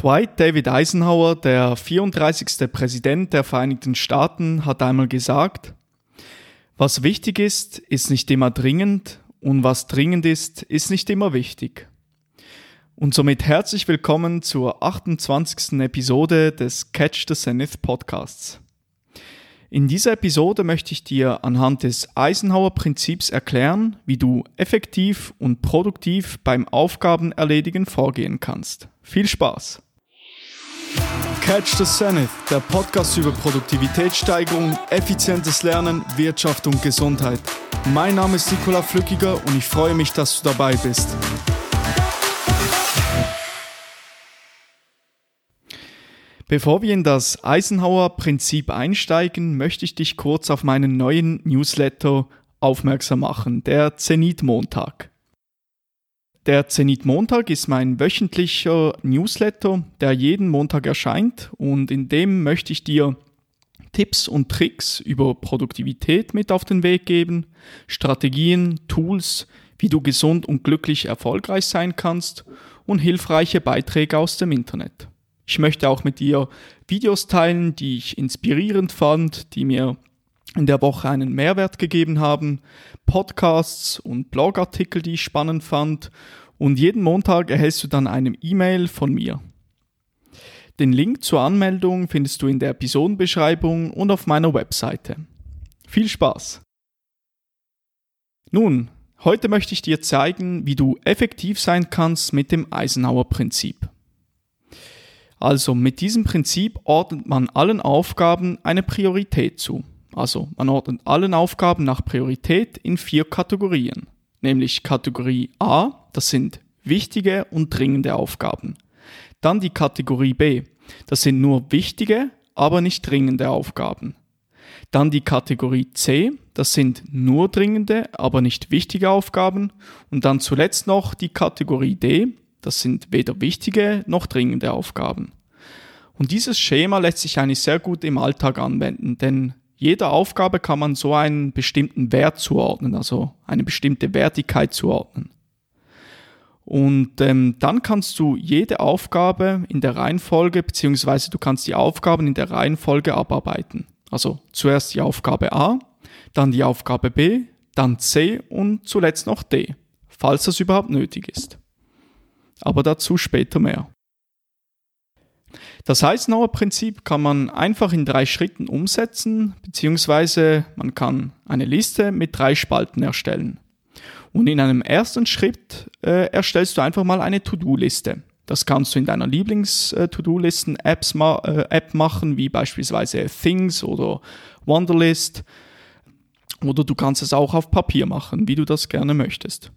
Dwight David Eisenhower, der 34. Präsident der Vereinigten Staaten, hat einmal gesagt, was wichtig ist, ist nicht immer dringend und was dringend ist, ist nicht immer wichtig. Und somit herzlich willkommen zur 28. Episode des Catch the Zenith Podcasts. In dieser Episode möchte ich dir anhand des Eisenhower-Prinzips erklären, wie du effektiv und produktiv beim Aufgabenerledigen vorgehen kannst. Viel Spaß! Catch the Zenith, der Podcast über Produktivitätssteigerung, effizientes Lernen, Wirtschaft und Gesundheit. Mein Name ist Nikola Flückiger und ich freue mich, dass du dabei bist. Bevor wir in das Eisenhower-Prinzip einsteigen, möchte ich dich kurz auf meinen neuen Newsletter aufmerksam machen, der Zenit-Montag. Der Zenit Montag ist mein wöchentlicher Newsletter, der jeden Montag erscheint und in dem möchte ich dir Tipps und Tricks über Produktivität mit auf den Weg geben, Strategien, Tools, wie du gesund und glücklich erfolgreich sein kannst und hilfreiche Beiträge aus dem Internet. Ich möchte auch mit dir Videos teilen, die ich inspirierend fand, die mir in der Woche einen Mehrwert gegeben haben, Podcasts und Blogartikel, die ich spannend fand und jeden Montag erhältst du dann eine E-Mail von mir. Den Link zur Anmeldung findest du in der Episodenbeschreibung und auf meiner Webseite. Viel Spaß! Nun, heute möchte ich dir zeigen, wie du effektiv sein kannst mit dem Eisenhower-Prinzip. Also mit diesem Prinzip ordnet man allen Aufgaben eine Priorität zu. Also man ordnet allen Aufgaben nach Priorität in vier Kategorien, nämlich Kategorie A, das sind wichtige und dringende Aufgaben. Dann die Kategorie B, das sind nur wichtige, aber nicht dringende Aufgaben. Dann die Kategorie C, das sind nur dringende, aber nicht wichtige Aufgaben. Und dann zuletzt noch die Kategorie D, das sind weder wichtige noch dringende Aufgaben. Und dieses Schema lässt sich eigentlich sehr gut im Alltag anwenden, denn jeder Aufgabe kann man so einen bestimmten Wert zuordnen, also eine bestimmte Wertigkeit zuordnen. Und ähm, dann kannst du jede Aufgabe in der Reihenfolge, beziehungsweise du kannst die Aufgaben in der Reihenfolge abarbeiten. Also zuerst die Aufgabe A, dann die Aufgabe B, dann C und zuletzt noch D, falls das überhaupt nötig ist. Aber dazu später mehr. Das Eisenhower-Prinzip kann man einfach in drei Schritten umsetzen, beziehungsweise man kann eine Liste mit drei Spalten erstellen. Und in einem ersten Schritt äh, erstellst du einfach mal eine To-Do-Liste. Das kannst du in deiner Lieblings-To-Do-Listen-App ma äh, machen, wie beispielsweise Things oder Wonderlist. Oder du kannst es auch auf Papier machen, wie du das gerne möchtest.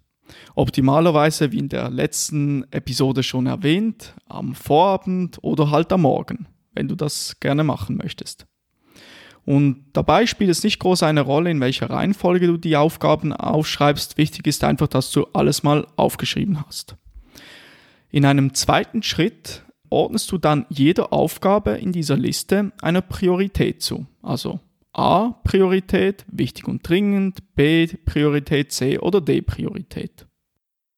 Optimalerweise, wie in der letzten Episode schon erwähnt, am Vorabend oder halt am Morgen, wenn du das gerne machen möchtest. Und dabei spielt es nicht groß eine Rolle, in welcher Reihenfolge du die Aufgaben aufschreibst. Wichtig ist einfach, dass du alles mal aufgeschrieben hast. In einem zweiten Schritt ordnest du dann jeder Aufgabe in dieser Liste eine Priorität zu. Also A Priorität, wichtig und dringend, B Priorität, C oder D Priorität.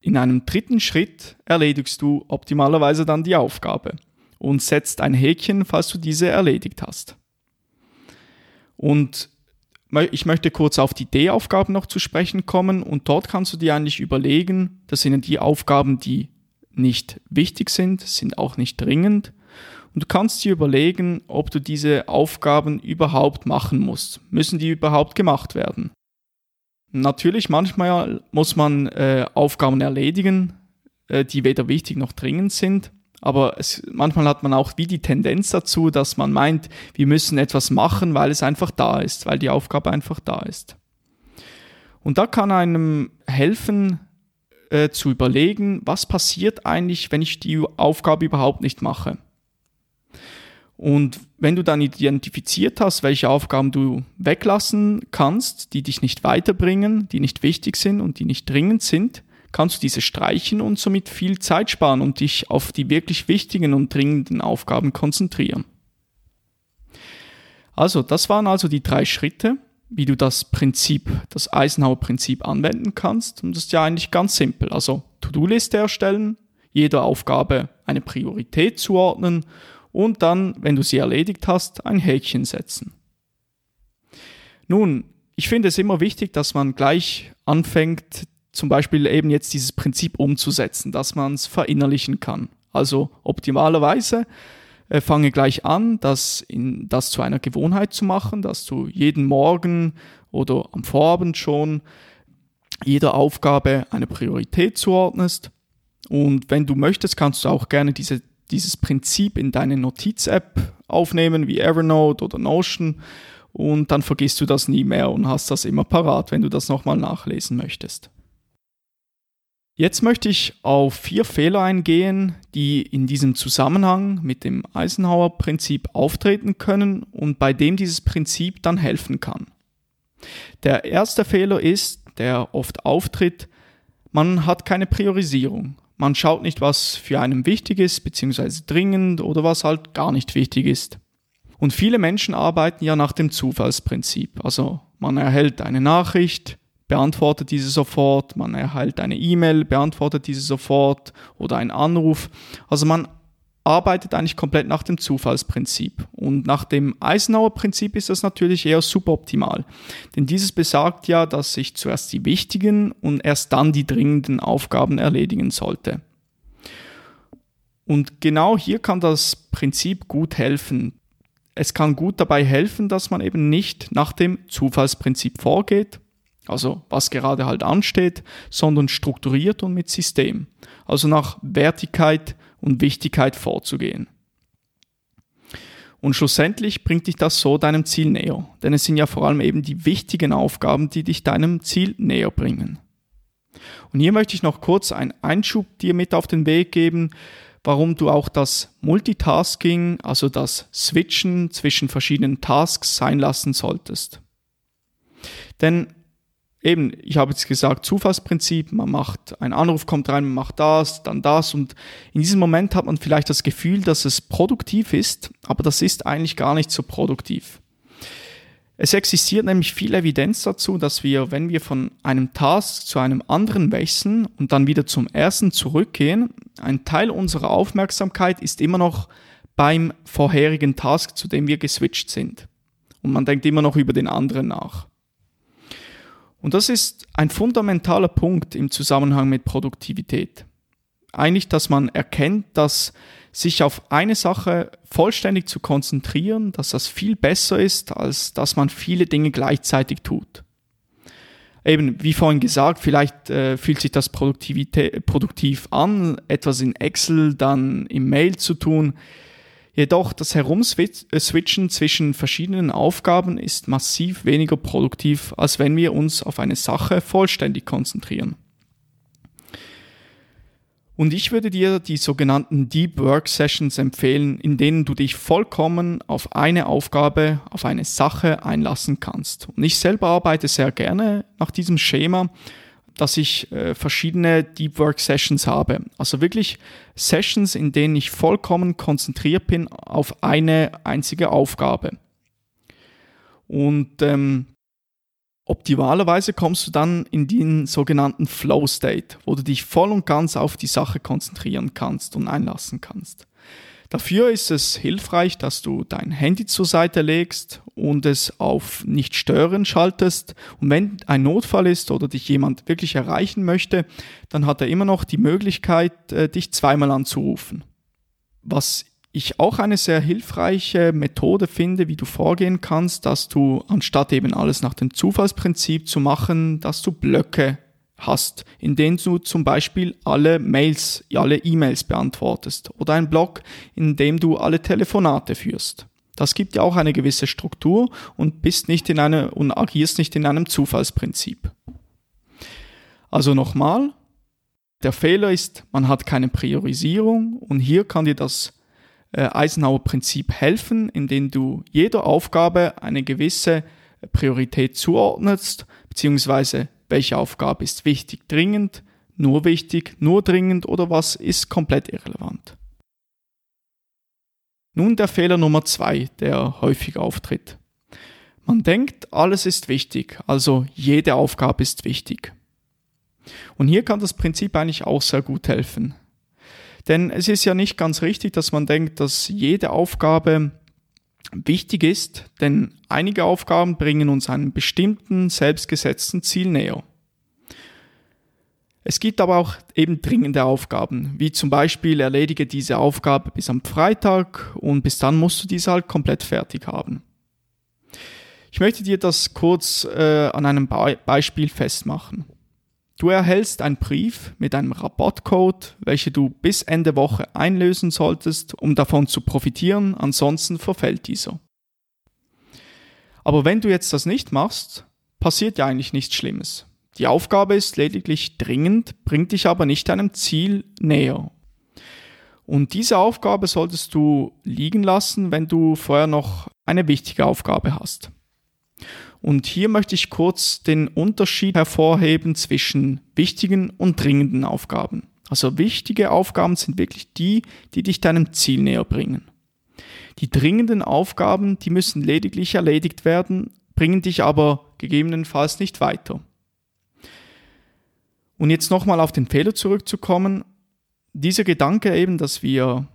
In einem dritten Schritt erledigst du optimalerweise dann die Aufgabe und setzt ein Häkchen, falls du diese erledigt hast. Und ich möchte kurz auf die D-Aufgaben noch zu sprechen kommen und dort kannst du dir eigentlich überlegen, das sind die Aufgaben, die nicht wichtig sind, sind auch nicht dringend und du kannst dir überlegen, ob du diese Aufgaben überhaupt machen musst. Müssen die überhaupt gemacht werden? Natürlich, manchmal muss man äh, Aufgaben erledigen, äh, die weder wichtig noch dringend sind. Aber es, manchmal hat man auch wie die Tendenz dazu, dass man meint, wir müssen etwas machen, weil es einfach da ist, weil die Aufgabe einfach da ist. Und da kann einem helfen, äh, zu überlegen, was passiert eigentlich, wenn ich die Aufgabe überhaupt nicht mache. Und wenn du dann identifiziert hast, welche Aufgaben du weglassen kannst, die dich nicht weiterbringen, die nicht wichtig sind und die nicht dringend sind, kannst du diese streichen und somit viel Zeit sparen und dich auf die wirklich wichtigen und dringenden Aufgaben konzentrieren. Also, das waren also die drei Schritte, wie du das Prinzip, das Eisenhower-Prinzip anwenden kannst. Und das ist ja eigentlich ganz simpel. Also, To-Do-Liste erstellen, jeder Aufgabe eine Priorität zuordnen und dann, wenn du sie erledigt hast, ein Häkchen setzen. Nun, ich finde es immer wichtig, dass man gleich anfängt, zum Beispiel eben jetzt dieses Prinzip umzusetzen, dass man es verinnerlichen kann. Also optimalerweise äh, fange gleich an, das, in, das zu einer Gewohnheit zu machen, dass du jeden Morgen oder am Vorabend schon jeder Aufgabe eine Priorität zuordnest. Und wenn du möchtest, kannst du auch gerne diese, dieses Prinzip in deine Notiz-App aufnehmen, wie Evernote oder Notion. Und dann vergisst du das nie mehr und hast das immer parat, wenn du das nochmal nachlesen möchtest. Jetzt möchte ich auf vier Fehler eingehen, die in diesem Zusammenhang mit dem Eisenhower-Prinzip auftreten können und bei dem dieses Prinzip dann helfen kann. Der erste Fehler ist, der oft auftritt, man hat keine Priorisierung. Man schaut nicht, was für einen wichtig ist, beziehungsweise dringend oder was halt gar nicht wichtig ist. Und viele Menschen arbeiten ja nach dem Zufallsprinzip. Also man erhält eine Nachricht, beantwortet diese sofort, man erhält eine E-Mail, beantwortet diese sofort oder einen Anruf. Also man arbeitet eigentlich komplett nach dem Zufallsprinzip. Und nach dem Eisenhower Prinzip ist das natürlich eher suboptimal. Denn dieses besagt ja, dass ich zuerst die wichtigen und erst dann die dringenden Aufgaben erledigen sollte. Und genau hier kann das Prinzip gut helfen. Es kann gut dabei helfen, dass man eben nicht nach dem Zufallsprinzip vorgeht, also was gerade halt ansteht, sondern strukturiert und mit System, also nach Wertigkeit und Wichtigkeit vorzugehen. Und schlussendlich bringt dich das so deinem Ziel näher, denn es sind ja vor allem eben die wichtigen Aufgaben, die dich deinem Ziel näher bringen. Und hier möchte ich noch kurz einen Einschub dir mit auf den Weg geben, warum du auch das Multitasking, also das Switchen zwischen verschiedenen Tasks sein lassen solltest. Denn eben, ich habe jetzt gesagt, Zufallsprinzip, man macht, ein Anruf kommt rein, man macht das, dann das und in diesem Moment hat man vielleicht das Gefühl, dass es produktiv ist, aber das ist eigentlich gar nicht so produktiv. Es existiert nämlich viel Evidenz dazu, dass wir, wenn wir von einem Task zu einem anderen wechseln und dann wieder zum ersten zurückgehen, ein Teil unserer Aufmerksamkeit ist immer noch beim vorherigen Task, zu dem wir geswitcht sind. Und man denkt immer noch über den anderen nach. Und das ist ein fundamentaler Punkt im Zusammenhang mit Produktivität. Eigentlich, dass man erkennt, dass sich auf eine Sache vollständig zu konzentrieren, dass das viel besser ist, als dass man viele Dinge gleichzeitig tut. Eben, wie vorhin gesagt, vielleicht äh, fühlt sich das produktiv an, etwas in Excel, dann im Mail zu tun. Jedoch das Herumswitchen zwischen verschiedenen Aufgaben ist massiv weniger produktiv, als wenn wir uns auf eine Sache vollständig konzentrieren. Und ich würde dir die sogenannten Deep Work Sessions empfehlen, in denen du dich vollkommen auf eine Aufgabe, auf eine Sache einlassen kannst. Und ich selber arbeite sehr gerne nach diesem Schema dass ich äh, verschiedene Deep Work Sessions habe. Also wirklich Sessions, in denen ich vollkommen konzentriert bin auf eine einzige Aufgabe. Und ähm, optimalerweise kommst du dann in den sogenannten Flow State, wo du dich voll und ganz auf die Sache konzentrieren kannst und einlassen kannst. Dafür ist es hilfreich, dass du dein Handy zur Seite legst und es auf nicht stören schaltest. Und wenn ein Notfall ist oder dich jemand wirklich erreichen möchte, dann hat er immer noch die Möglichkeit, äh, dich zweimal anzurufen. Was ich auch eine sehr hilfreiche Methode finde, wie du vorgehen kannst, dass du anstatt eben alles nach dem Zufallsprinzip zu machen, dass du Blöcke hast, in denen du zum Beispiel alle Mails, alle E-Mails beantwortest oder ein Blog, in dem du alle Telefonate führst. Das gibt ja auch eine gewisse Struktur und bist nicht in eine und agierst nicht in einem Zufallsprinzip. Also nochmal, der Fehler ist, man hat keine Priorisierung und hier kann dir das äh, Eisenhower Prinzip helfen, indem du jeder Aufgabe eine gewisse Priorität zuordnest, beziehungsweise welche Aufgabe ist wichtig, dringend, nur wichtig, nur dringend oder was ist komplett irrelevant. Nun der Fehler Nummer zwei, der häufig auftritt. Man denkt, alles ist wichtig, also jede Aufgabe ist wichtig. Und hier kann das Prinzip eigentlich auch sehr gut helfen. Denn es ist ja nicht ganz richtig, dass man denkt, dass jede Aufgabe wichtig ist, denn einige Aufgaben bringen uns einem bestimmten selbstgesetzten Ziel näher. Es gibt aber auch eben dringende Aufgaben, wie zum Beispiel erledige diese Aufgabe bis am Freitag und bis dann musst du diese halt komplett fertig haben. Ich möchte dir das kurz äh, an einem Be Beispiel festmachen. Du erhältst einen Brief mit einem Rabattcode, welchen du bis Ende Woche einlösen solltest, um davon zu profitieren, ansonsten verfällt dieser. Aber wenn du jetzt das nicht machst, passiert ja eigentlich nichts Schlimmes. Die Aufgabe ist lediglich dringend, bringt dich aber nicht deinem Ziel näher. Und diese Aufgabe solltest du liegen lassen, wenn du vorher noch eine wichtige Aufgabe hast. Und hier möchte ich kurz den Unterschied hervorheben zwischen wichtigen und dringenden Aufgaben. Also wichtige Aufgaben sind wirklich die, die dich deinem Ziel näher bringen. Die dringenden Aufgaben, die müssen lediglich erledigt werden, bringen dich aber gegebenenfalls nicht weiter. Und jetzt nochmal auf den Fehler zurückzukommen. Dieser Gedanke eben, dass wir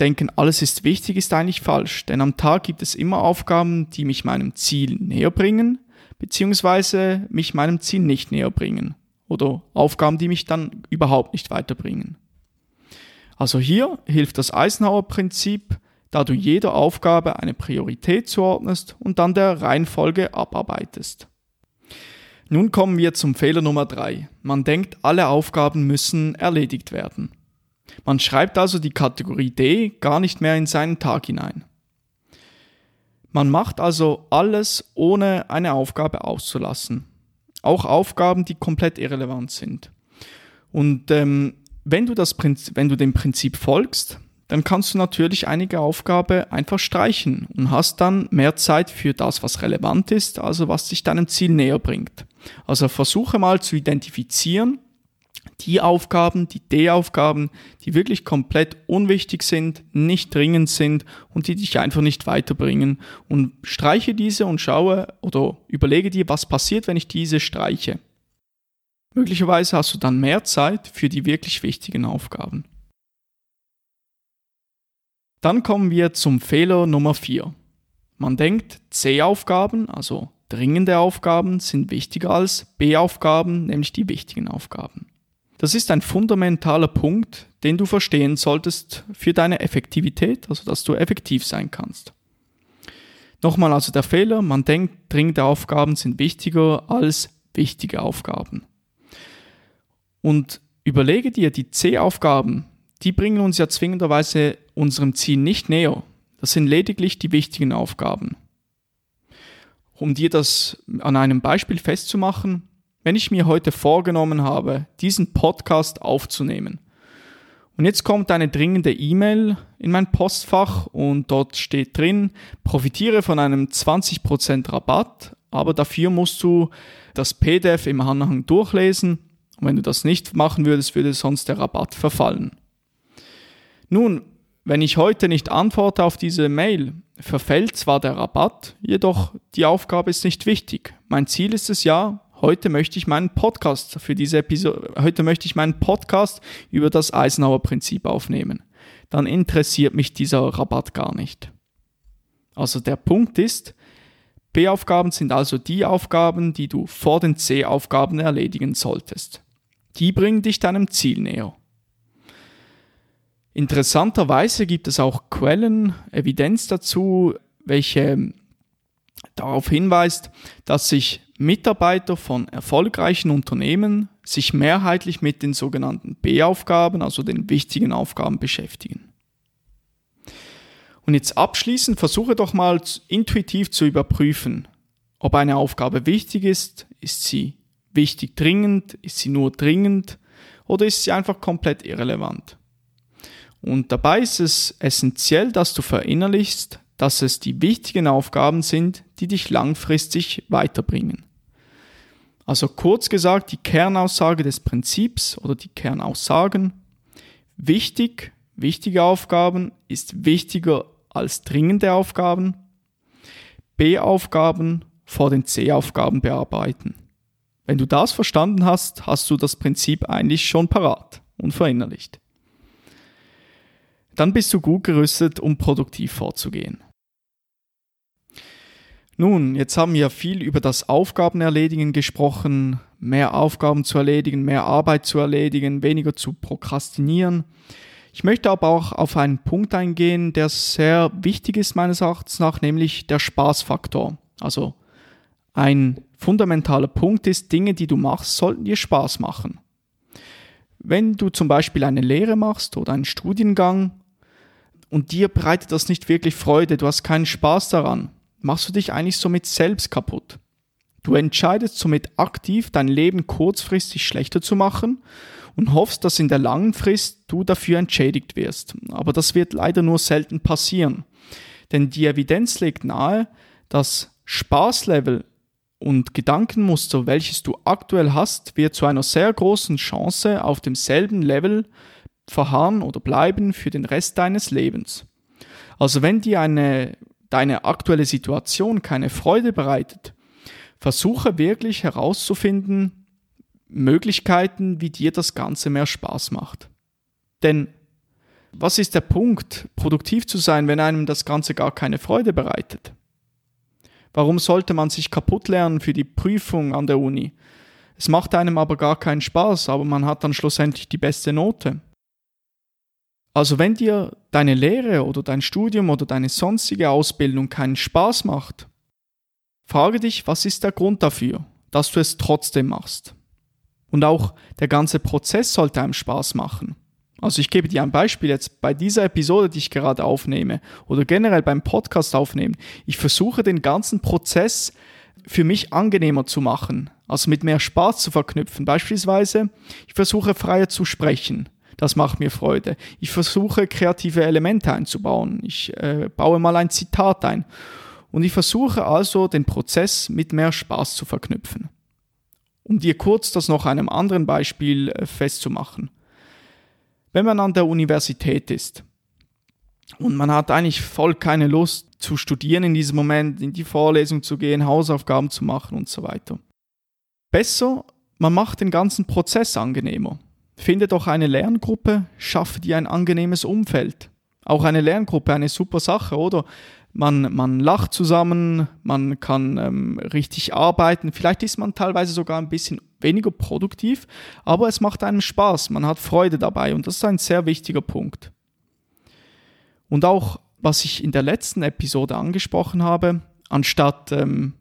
denken, alles ist wichtig, ist eigentlich falsch. Denn am Tag gibt es immer Aufgaben, die mich meinem Ziel näher bringen, beziehungsweise mich meinem Ziel nicht näher bringen. Oder Aufgaben, die mich dann überhaupt nicht weiterbringen. Also hier hilft das Eisenhower-Prinzip, da du jeder Aufgabe eine Priorität zuordnest und dann der Reihenfolge abarbeitest. Nun kommen wir zum Fehler Nummer drei. Man denkt, alle Aufgaben müssen erledigt werden. Man schreibt also die Kategorie D gar nicht mehr in seinen Tag hinein. Man macht also alles, ohne eine Aufgabe auszulassen. Auch Aufgaben, die komplett irrelevant sind. Und ähm, wenn, du das Prinzip, wenn du dem Prinzip folgst, dann kannst du natürlich einige Aufgabe einfach streichen und hast dann mehr Zeit für das, was relevant ist, also was dich deinem Ziel näher bringt. Also versuche mal zu identifizieren, die Aufgaben, die D-Aufgaben, die wirklich komplett unwichtig sind, nicht dringend sind und die dich einfach nicht weiterbringen. Und streiche diese und schaue oder überlege dir, was passiert, wenn ich diese streiche. Möglicherweise hast du dann mehr Zeit für die wirklich wichtigen Aufgaben. Dann kommen wir zum Fehler Nummer 4. Man denkt, C-Aufgaben, also dringende Aufgaben, sind wichtiger als B-Aufgaben, nämlich die wichtigen Aufgaben. Das ist ein fundamentaler Punkt, den du verstehen solltest für deine Effektivität, also dass du effektiv sein kannst. Nochmal also der Fehler, man denkt, dringende Aufgaben sind wichtiger als wichtige Aufgaben. Und überlege dir, die C-Aufgaben, die bringen uns ja zwingenderweise unserem Ziel nicht näher. Das sind lediglich die wichtigen Aufgaben. Um dir das an einem Beispiel festzumachen, wenn ich mir heute vorgenommen habe, diesen Podcast aufzunehmen, und jetzt kommt eine dringende E-Mail in mein Postfach und dort steht drin, profitiere von einem 20% Rabatt, aber dafür musst du das PDF im Anhang durchlesen. Und wenn du das nicht machen würdest, würde sonst der Rabatt verfallen. Nun, wenn ich heute nicht antworte auf diese Mail, verfällt zwar der Rabatt, jedoch die Aufgabe ist nicht wichtig. Mein Ziel ist es ja, heute möchte ich meinen Podcast für diese Episode, heute möchte ich meinen Podcast über das Eisenhower Prinzip aufnehmen. Dann interessiert mich dieser Rabatt gar nicht. Also der Punkt ist, B-Aufgaben sind also die Aufgaben, die du vor den C-Aufgaben erledigen solltest. Die bringen dich deinem Ziel näher. Interessanterweise gibt es auch Quellen, Evidenz dazu, welche darauf hinweist, dass sich Mitarbeiter von erfolgreichen Unternehmen sich mehrheitlich mit den sogenannten B-Aufgaben, also den wichtigen Aufgaben beschäftigen. Und jetzt abschließend versuche doch mal intuitiv zu überprüfen, ob eine Aufgabe wichtig ist, ist sie wichtig dringend, ist sie nur dringend oder ist sie einfach komplett irrelevant. Und dabei ist es essentiell, dass du verinnerlichst, dass es die wichtigen Aufgaben sind, die dich langfristig weiterbringen. Also kurz gesagt, die Kernaussage des Prinzips oder die Kernaussagen, wichtig, wichtige Aufgaben ist wichtiger als dringende Aufgaben, B-Aufgaben vor den C-Aufgaben bearbeiten. Wenn du das verstanden hast, hast du das Prinzip eigentlich schon parat und verinnerlicht. Dann bist du gut gerüstet, um produktiv vorzugehen. Nun, jetzt haben wir viel über das Aufgabenerledigen gesprochen, mehr Aufgaben zu erledigen, mehr Arbeit zu erledigen, weniger zu prokrastinieren. Ich möchte aber auch auf einen Punkt eingehen, der sehr wichtig ist meines Erachtens nach, nämlich der Spaßfaktor. Also ein fundamentaler Punkt ist, Dinge, die du machst, sollten dir Spaß machen. Wenn du zum Beispiel eine Lehre machst oder einen Studiengang und dir bereitet das nicht wirklich Freude, du hast keinen Spaß daran, machst du dich eigentlich somit selbst kaputt. Du entscheidest somit aktiv, dein Leben kurzfristig schlechter zu machen und hoffst, dass in der langen Frist du dafür entschädigt wirst. Aber das wird leider nur selten passieren. Denn die Evidenz legt nahe, dass Spaßlevel und Gedankenmuster, welches du aktuell hast, wird zu einer sehr großen Chance auf demselben Level verharren oder bleiben für den Rest deines Lebens. Also wenn dir eine, deine aktuelle Situation keine Freude bereitet, versuche wirklich herauszufinden, Möglichkeiten, wie dir das Ganze mehr Spaß macht. Denn was ist der Punkt, produktiv zu sein, wenn einem das Ganze gar keine Freude bereitet? Warum sollte man sich kaputt lernen für die Prüfung an der Uni? Es macht einem aber gar keinen Spaß, aber man hat dann schlussendlich die beste Note. Also wenn dir deine Lehre oder dein Studium oder deine sonstige Ausbildung keinen Spaß macht, frage dich, was ist der Grund dafür, dass du es trotzdem machst. Und auch der ganze Prozess sollte einem Spaß machen. Also ich gebe dir ein Beispiel jetzt bei dieser Episode, die ich gerade aufnehme oder generell beim Podcast aufnehmen. Ich versuche den ganzen Prozess für mich angenehmer zu machen, also mit mehr Spaß zu verknüpfen. Beispielsweise, ich versuche freier zu sprechen. Das macht mir Freude. Ich versuche kreative Elemente einzubauen. Ich äh, baue mal ein Zitat ein. Und ich versuche also den Prozess mit mehr Spaß zu verknüpfen. Um dir kurz das noch einem anderen Beispiel äh, festzumachen wenn man an der Universität ist und man hat eigentlich voll keine Lust zu studieren in diesem Moment, in die Vorlesung zu gehen, Hausaufgaben zu machen und so weiter. Besser, man macht den ganzen Prozess angenehmer. Finde doch eine Lerngruppe, schaffe dir ein angenehmes Umfeld. Auch eine Lerngruppe, eine super Sache, oder? Man, man lacht zusammen, man kann ähm, richtig arbeiten. Vielleicht ist man teilweise sogar ein bisschen weniger produktiv, aber es macht einem Spaß, man hat Freude dabei und das ist ein sehr wichtiger Punkt. Und auch, was ich in der letzten Episode angesprochen habe, anstatt ähm,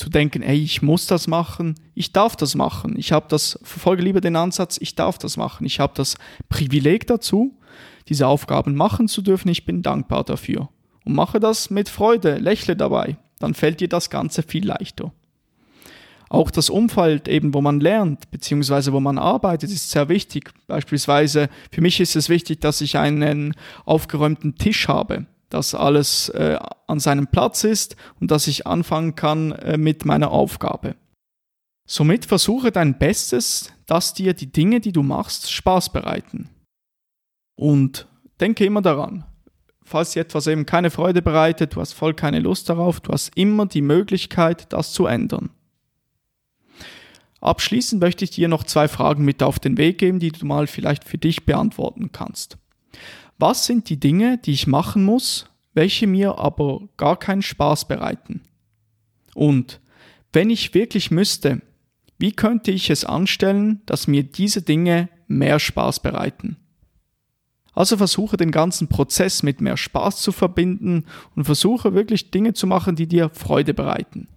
zu denken, hey, ich muss das machen, ich darf das machen. Ich habe das, verfolge lieber den Ansatz, ich darf das machen. Ich habe das Privileg dazu, diese Aufgaben machen zu dürfen. Ich bin dankbar dafür und mache das mit Freude, lächle dabei, dann fällt dir das Ganze viel leichter. Auch das Umfeld eben, wo man lernt, beziehungsweise wo man arbeitet, ist sehr wichtig. Beispielsweise, für mich ist es wichtig, dass ich einen aufgeräumten Tisch habe, dass alles äh, an seinem Platz ist und dass ich anfangen kann äh, mit meiner Aufgabe. Somit versuche dein Bestes, dass dir die Dinge, die du machst, Spaß bereiten. Und denke immer daran, falls dir etwas eben keine Freude bereitet, du hast voll keine Lust darauf, du hast immer die Möglichkeit, das zu ändern. Abschließend möchte ich dir noch zwei Fragen mit auf den Weg geben, die du mal vielleicht für dich beantworten kannst. Was sind die Dinge, die ich machen muss, welche mir aber gar keinen Spaß bereiten? Und wenn ich wirklich müsste, wie könnte ich es anstellen, dass mir diese Dinge mehr Spaß bereiten? Also versuche den ganzen Prozess mit mehr Spaß zu verbinden und versuche wirklich Dinge zu machen, die dir Freude bereiten.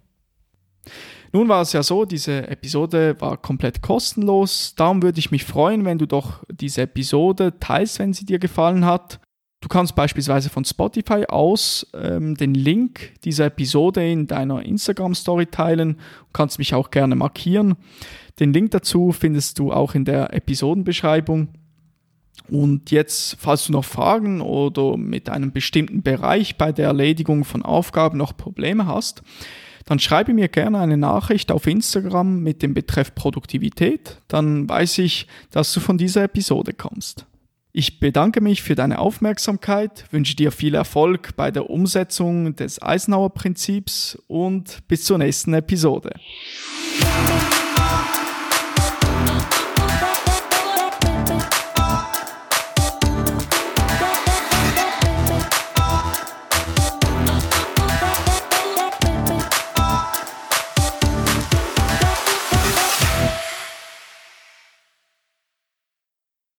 Nun war es ja so, diese Episode war komplett kostenlos. Darum würde ich mich freuen, wenn du doch diese Episode teilst, wenn sie dir gefallen hat. Du kannst beispielsweise von Spotify aus ähm, den Link dieser Episode in deiner Instagram-Story teilen. Du kannst mich auch gerne markieren. Den Link dazu findest du auch in der Episodenbeschreibung. Und jetzt, falls du noch Fragen oder mit einem bestimmten Bereich bei der Erledigung von Aufgaben noch Probleme hast, dann schreibe mir gerne eine Nachricht auf Instagram mit dem Betreff Produktivität, dann weiß ich, dass du von dieser Episode kommst. Ich bedanke mich für deine Aufmerksamkeit, wünsche dir viel Erfolg bei der Umsetzung des Eisenhower Prinzips und bis zur nächsten Episode.